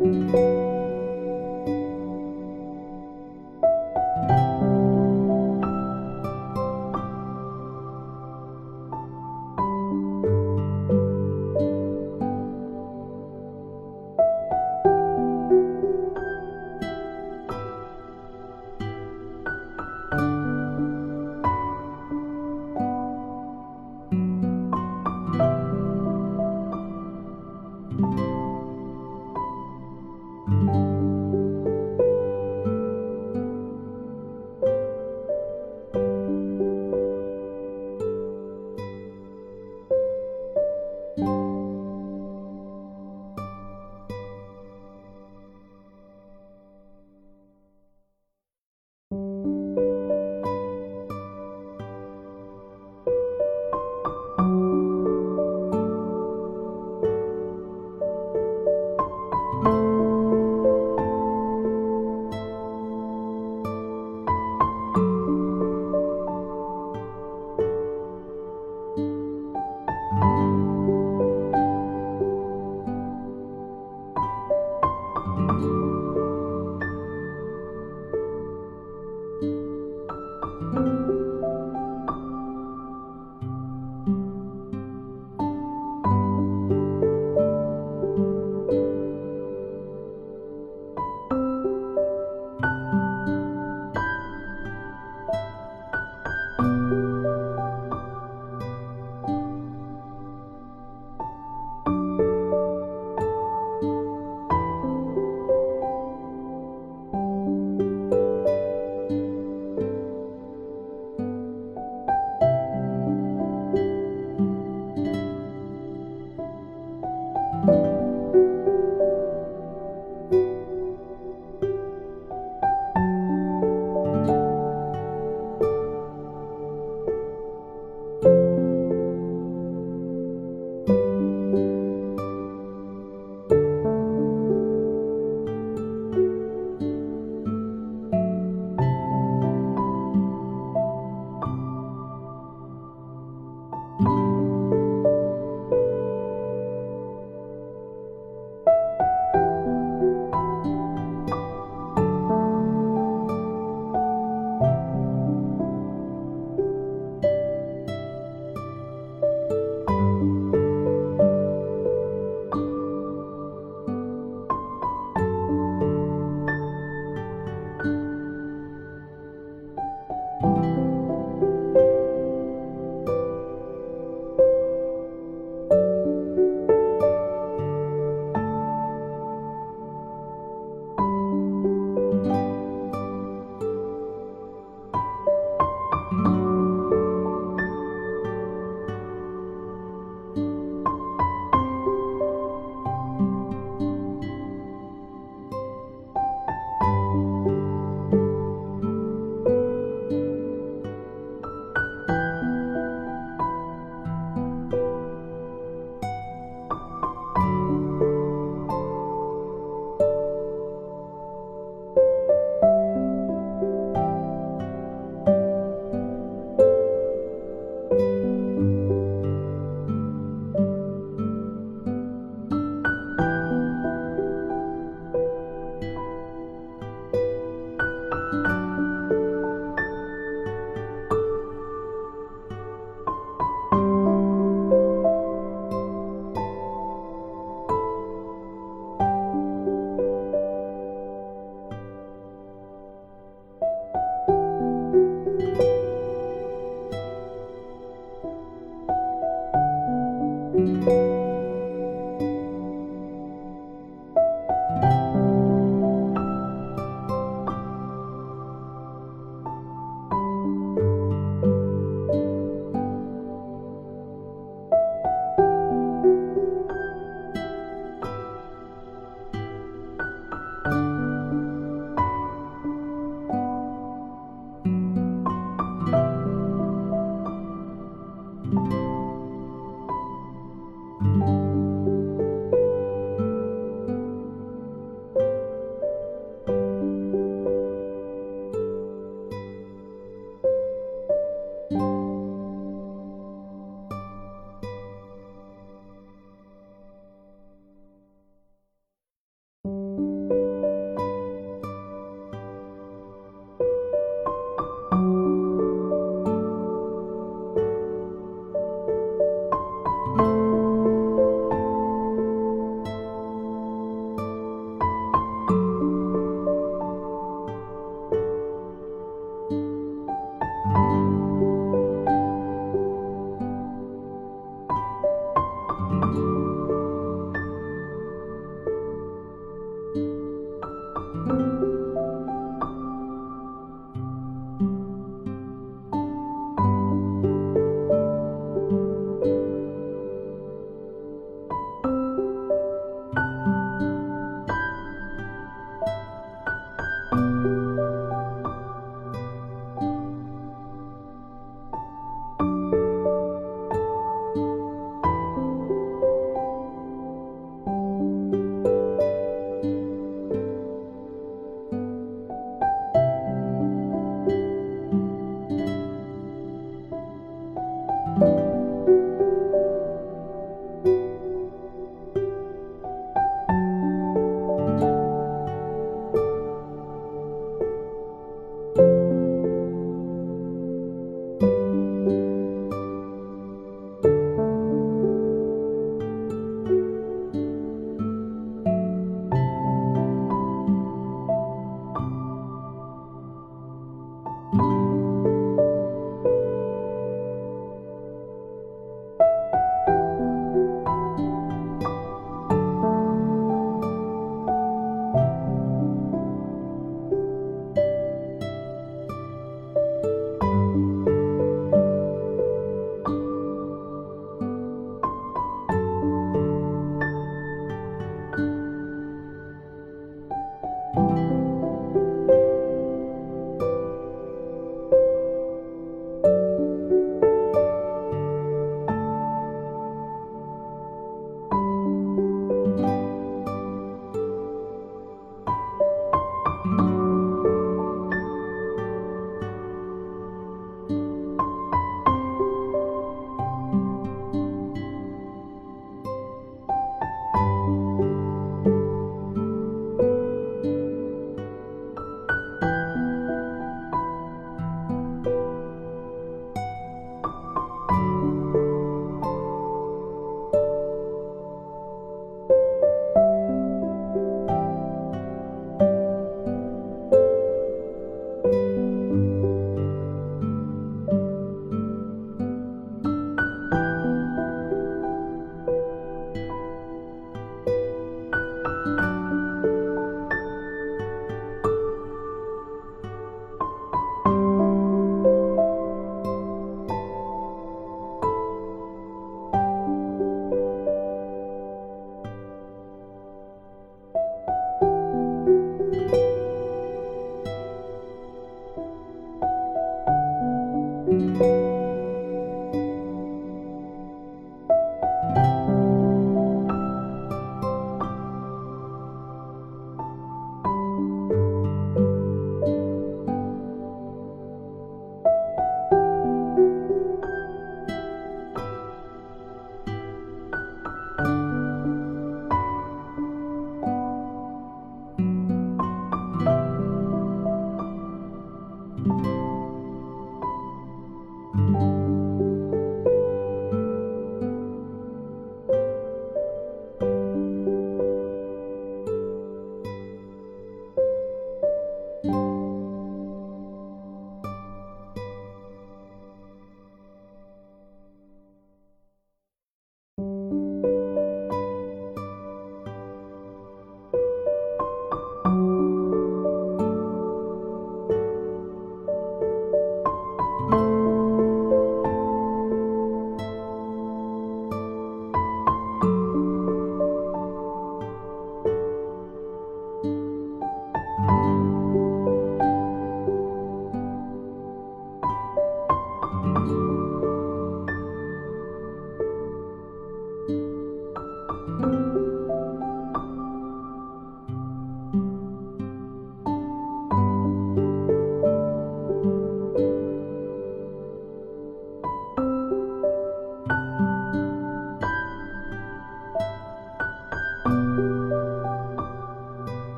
Música